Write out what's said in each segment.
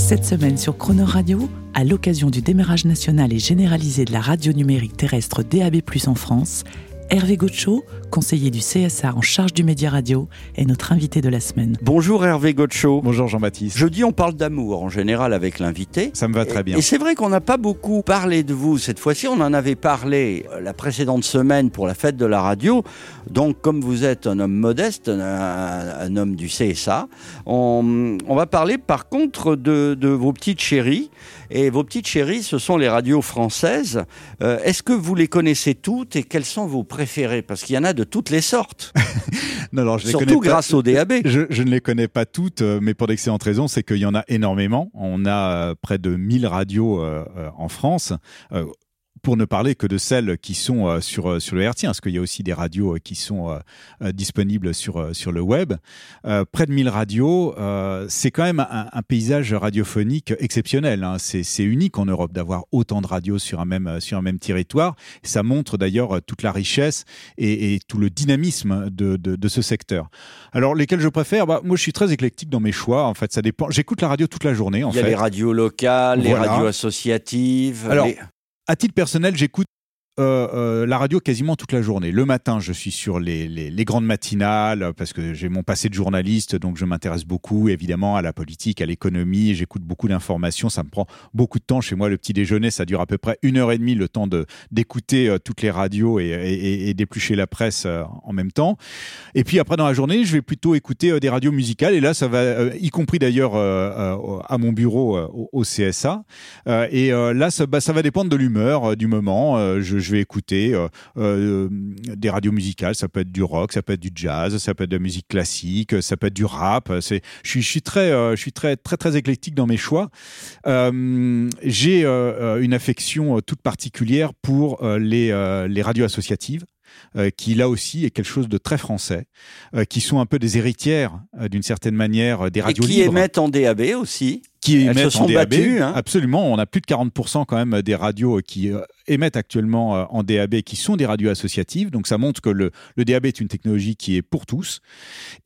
Cette semaine sur Croner Radio, à l'occasion du démarrage national et généralisé de la radio numérique terrestre DAB+ en France, Hervé Gaucho, conseiller du CSA en charge du média radio, est notre invité de la semaine. Bonjour Hervé Gotcho. Bonjour Jean-Baptiste. Jeudi, on parle d'amour en général avec l'invité. Ça me va très bien. Et c'est vrai qu'on n'a pas beaucoup parlé de vous cette fois-ci. On en avait parlé euh, la précédente semaine pour la fête de la radio. Donc, comme vous êtes un homme modeste, un, un homme du CSA, on, on va parler par contre de, de vos petites chéries. Et vos petites chéries, ce sont les radios françaises. Euh, Est-ce que vous les connaissez toutes et quelles sont vos Parce qu'il y en a de toutes les sortes, Non, alors, je les surtout connais pas- grâce au DAB. Je, je ne les connais pas toutes, euh, mais pour d'excellentes raisons, c'est qu'il y en a énormément. On a euh, près de 1000 radios euh, euh, en France. euh, pour ne parler que de celles qui sont euh, sur euh, sur le hertzien, parce qu'il y a aussi des radios euh, qui sont disponibles sur sur le web. Euh, près de 1000 radios, euh, c'est quand même un, un paysage radiophonique exceptionnel. hein. C'est unique en Europe d'avoir autant de radios sur un même sur un même territoire. Ça montre d'ailleurs toute la richesse et, et tout le dynamisme de, de, de ce secteur. Alors, lesquels je préfère? Bah, Moi, je suis très éclectique dans mes choix. En fait, ça dépend. J'écoute la radio toute la journée. En Il y a fait, les radios locales, les radios associatives. Alors, les- à titre personnel, j'écoute. Euh, euh, la radio quasiment toute la journée. Le matin, je suis sur les, grandes matinales euh, parce que j'ai mon passé de journaliste, donc je m'intéresse beaucoup évidemment à la politique, à l'économie. J'écoute beaucoup d'informations. Ça me prend beaucoup de temps. Chez moi, le petit déjeuner, ça dure à peu près une heure et demie, le temps d'écouter toutes les radios et, d'éplucher la presse en même temps. Et puis après, dans la journée, je vais plutôt écouter des radios musicales. Et là, ça va, y compris d'ailleurs à mon bureau au, CSA. Et là, ça, bah, ça va dépendre de l'humeur, du moment. Je, je vais écouter euh, euh, des radios musicales. Ça peut être du rock, ça peut être du jazz, ça peut être de la musique classique, ça peut être du rap. C'est, je suis, je suis très, euh, je suis très, très, très éclectique dans mes choix. J'ai une affection toute particulière pour les, les radios associatives. euh, qui là aussi est quelque chose de très français, euh, qui sont un peu des héritières euh, d'une certaine manière des et radios qui libres émettent en DAB aussi. Qui Elles émettent se en DAB. battues, hein. Absolument, on a plus de 40% quand même des radios qui euh, émettent actuellement euh, en DAB, qui sont des radios associatives. Donc ça montre que le, le DAB est une technologie qui est pour tous.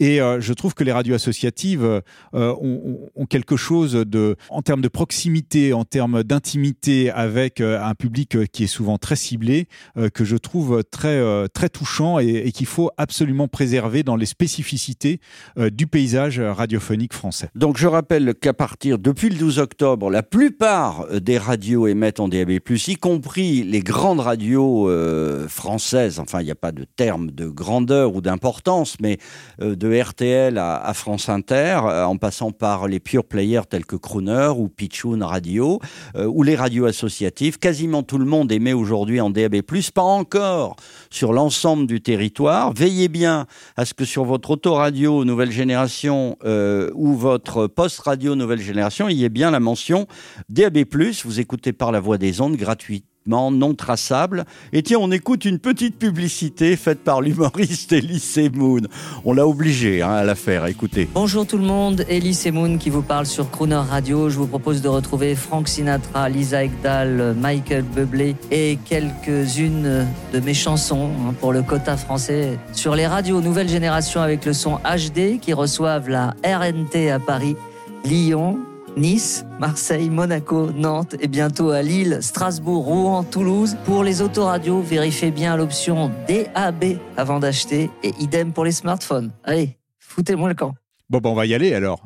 Et euh, je trouve que les radios associatives euh, ont, quelque chose de, en termes de proximité, en termes d'intimité avec euh, un public euh, qui est souvent très ciblé, euh, que je trouve très euh, très touchant et, et qu'il faut absolument préserver dans les spécificités euh, du paysage radiophonique français. Donc je rappelle qu'à partir depuis le 12 octobre, la plupart des radios émettent en DAB+, y compris les grandes radios euh, françaises. Enfin, il n'y a pas de terme de grandeur ou d'importance, mais euh, de RTL à, France Inter, euh, en passant par les pure players tels que Crooner ou Pitchoun Radio, euh, ou les radios associatives. Quasiment tout le monde émet aujourd'hui en DAB+, pas encore sur l'ensemble du territoire. Veillez bien à ce que sur votre autoradio nouvelle génération euh, ou votre post-radio nouvelle génération, il y ait bien la mention DAB+, vous écoutez par la voix des ondes gratuitement, non traçable. Et tiens, on écoute une petite publicité faite par l'humoriste Elise Moon. On l'a obligé hein, à la faire, écoutez. Bonjour tout le monde, Elise Moon qui vous parle sur Crooner Radio. Je vous propose de retrouver Frank Sinatra, Lisa Ekdahl, Michael Bublé et quelques-unes de mes chansons hein, pour le quota français sur les radios nouvelle génération avec le son HD qui reçoivent la RNT à Paris, Lyon, Nice, Marseille, Monaco, Nantes et bientôt à Lille, Strasbourg, Rouen, Toulouse. Pour les autoradios, vérifiez bien l'option DAB avant d'acheter et idem pour les smartphones. Allez, foutez-moi le camp. Bon, ben on va y aller alors.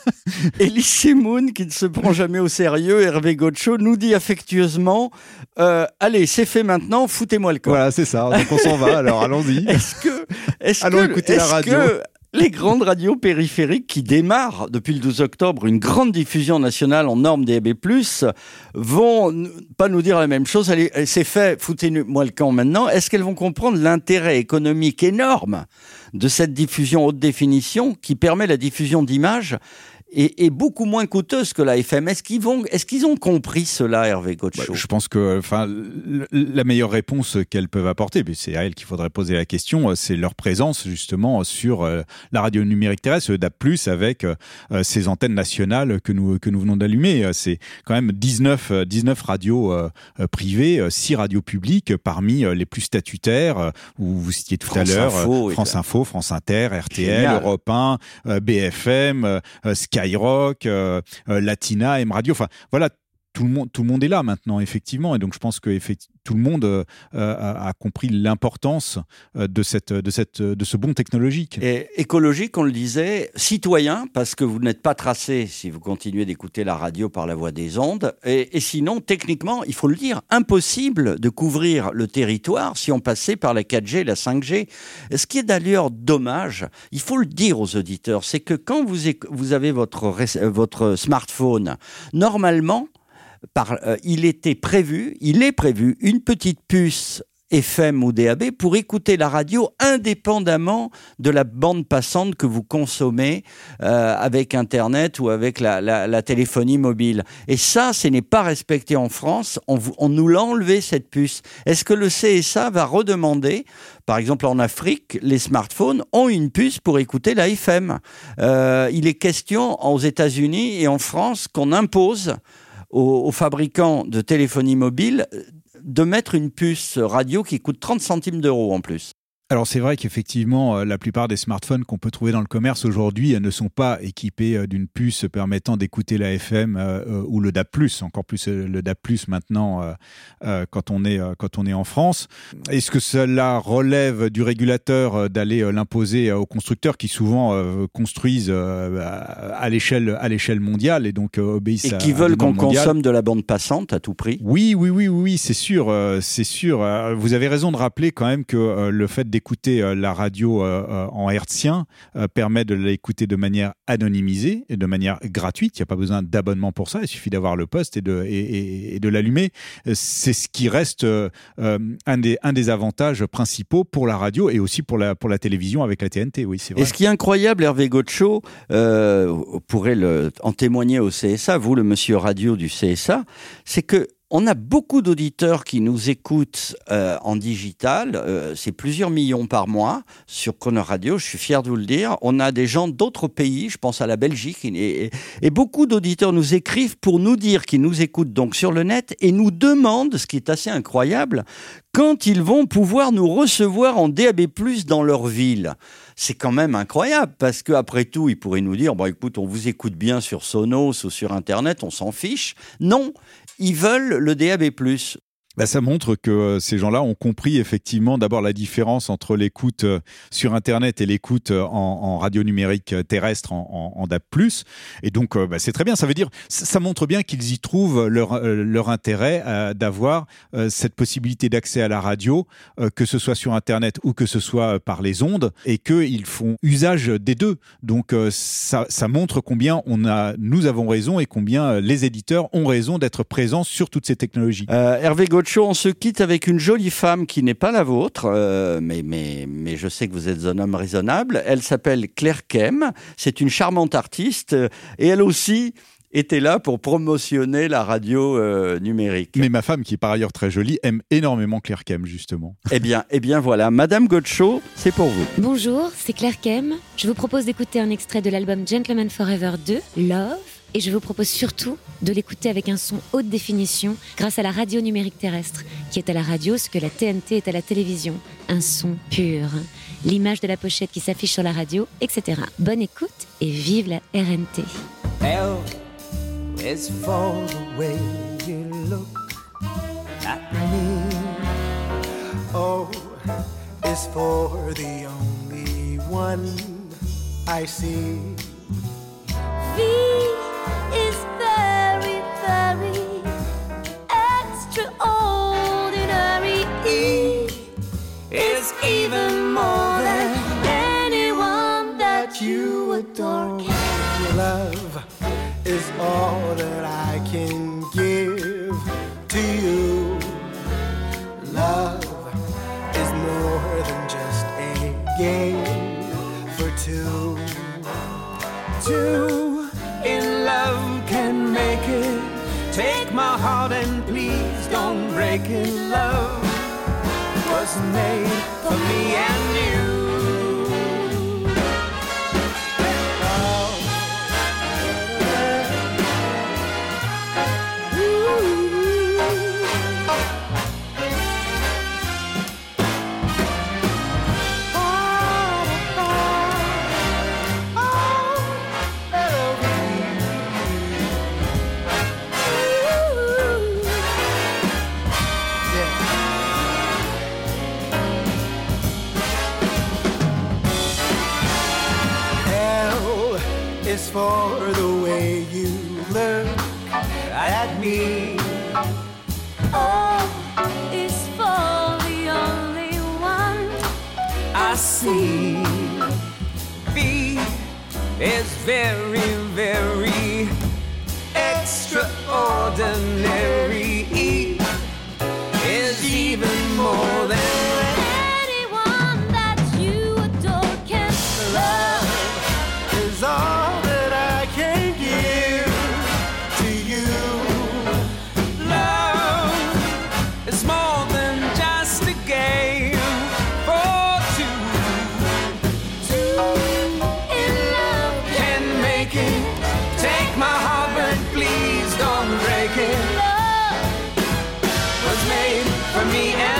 Elise Moon, qui ne se prend jamais au sérieux, Hervé Gotcho, nous dit affectueusement euh, Allez, c'est fait maintenant, foutez-moi le camp. Voilà, c'est ça. Donc on s'en va, alors allons-y. Est-ce que, est-ce Allons que, écouter la radio. que les grandes radios périphériques qui démarrent depuis le 12 octobre une grande diffusion nationale en normes DAB+, vont pas nous dire la même chose. C'est fait, foutez-moi le camp maintenant. Est-ce qu'elles vont comprendre l'intérêt économique énorme de cette diffusion haute définition qui permet la diffusion d'images est, est beaucoup moins coûteuse que la FM. Est-ce qu'ils vont, est-ce qu'ils ont compris cela, Hervé Gotcho Bah, je pense que enfin, la meilleure réponse qu'elles peuvent apporter, mais c'est à elles qu'il faudrait poser la question, euh, c'est leur présence justement sur euh, la radio numérique terrestre, DAP+, avec euh, euh, ces antennes nationales que nous, que nous venons d'allumer. Euh, C'est quand même 19, euh, 19 radios euh, euh, privées, euh, 6 radios publiques parmi euh, les plus statutaires, euh, où vous citiez tout à France l'heure Info euh, et France. Info, France Inter, RTL, Génial. Europe 1, euh, BFM, euh, euh, Skyrock, euh, euh, Latina, M Radio. Enfin, voilà, tout le monde, tout le monde est là maintenant, effectivement. Et donc, je pense que tout le monde euh, a, compris l'importance euh, de ce bond technologique. Et écologique, on le disait, citoyen, parce que vous n'êtes pas tracé si vous continuez d'écouter la radio par la voie des ondes. Et, sinon, techniquement, il faut le dire, impossible de couvrir le territoire si on passait par la 4G et la 5G. Ce qui est d'ailleurs dommage, il faut le dire aux auditeurs, c'est que quand vous, avez votre smartphone, normalement, euh, il était prévu, il est prévu une petite puce FM ou DAB pour écouter la radio indépendamment de la bande passante que vous consommez euh, avec Internet ou avec la, téléphonie mobile. Et ça, ce n'est pas respecté en France. On nous l'a enlevé, cette puce. Est-ce que le CSA va redemander, par exemple en Afrique, les smartphones ont une puce pour écouter la FM Euh, Il est question aux États-Unis et en France qu'on impose aux, fabricants de téléphonie mobile euh, de mettre une puce radio qui coûte 30 centimes d'euros en plus. Alors c'est vrai qu'effectivement, euh, la plupart des smartphones qu'on peut trouver dans le commerce aujourd'hui ne sont pas équipés euh, d'une puce permettant d'écouter la FM euh, ou le DAP+, encore plus le DAP+, maintenant euh, euh, quand on est quand on est en France. Est-ce que cela relève du régulateur d'aller l'imposer aux constructeurs qui souvent construisent à l'échelle à l'échelle mondiale et donc obéissent Et à- qui veulent qu'on consomme de la bande passante à tout prix. oui, oui, oui, oui, oui, c'est sûr, c'est sûr. Vous avez raison de rappeler quand même que le fait d'écouter euh, la radio euh, euh, en hertzien permet de l'écouter de manière anonymisée et de manière gratuite. Il n'y a pas besoin d'abonnement pour ça. Il suffit d'avoir le poste et de, l'allumer. C'est ce qui reste un, des, avantages principaux pour la radio et aussi pour la, télévision avec la TNT. Oui, c'est vrai. Et ce qui est incroyable, Hervé Gotcho, euh, le, en témoigner au CSA, vous le monsieur radio du CSA, c'est que on a beaucoup d'auditeurs qui nous écoutent euh, en digital, euh, c'est plusieurs millions par mois sur Chrono Radio, je suis fier de vous le dire. On a des gens d'autres pays, je pense à la Belgique, et beaucoup d'auditeurs nous écrivent pour nous dire qu'ils nous écoutent donc sur le net et nous demandent, ce qui est assez incroyable, quand ils vont pouvoir nous recevoir en DAB+, dans leur ville c'est quand même incroyable parce que après tout, ils pourraient nous dire bon écoute, on vous écoute bien sur Sonos ou sur internet, on s'en fiche. Non, ils veulent le DAB+. Bah, ça montre que euh, ces gens-là ont compris effectivement d'abord la différence entre l'écoute euh, sur Internet et l'écoute euh, en, radio numérique terrestre en, en, DAB+. Et donc, bah, c'est très bien. Ça veut dire, ça, montre bien qu'ils y trouvent leur, leur intérêt d'avoir cette possibilité d'accès à la radio, que ce soit sur Internet ou que ce soit par les ondes, et qu'ils font usage des deux. Donc, ça, ça montre combien on a, nous avons raison et combien les éditeurs ont raison d'être présents sur toutes ces technologies. Hervé On se quitte avec une jolie femme qui n'est pas la vôtre, euh, mais, mais, mais je sais que vous êtes un homme raisonnable. Elle s'appelle Claire Kem, c'est une charmante artiste, euh, et elle aussi était là pour promotionner la radio euh, numérique. Mais ma femme, qui est par ailleurs très jolie, aime énormément Claire Kem, justement. Eh bien, eh bien voilà, Madame Gotcho, c'est pour vous. Bonjour, c'est Claire Kem. Je vous propose d'écouter un extrait de l'album Gentleman Forever 2, Love. Et je vous propose surtout de l'écouter avec un son haute définition grâce à la radio numérique terrestre, qui est à la radio ce que la TNT est à la télévision. Un son pur. L'image de la pochette qui s'affiche sur la radio, etc. Bonne écoute et vive la RNT. L is for the way you look at me. O is for the only one I see. Heart and please don't break it. Love was made for me and you. Very, very extraordinary. Me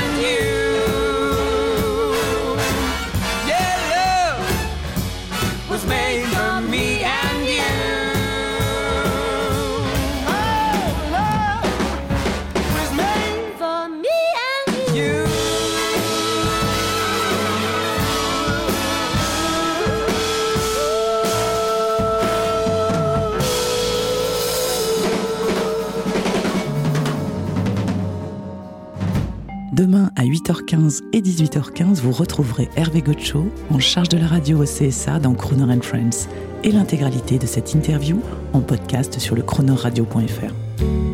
17h15 et 18h15, vous retrouverez Hervé Gocho en charge de la radio au CSA dans Croner and Friends et l'intégralité de cette interview en podcast sur le chronoradio.fr.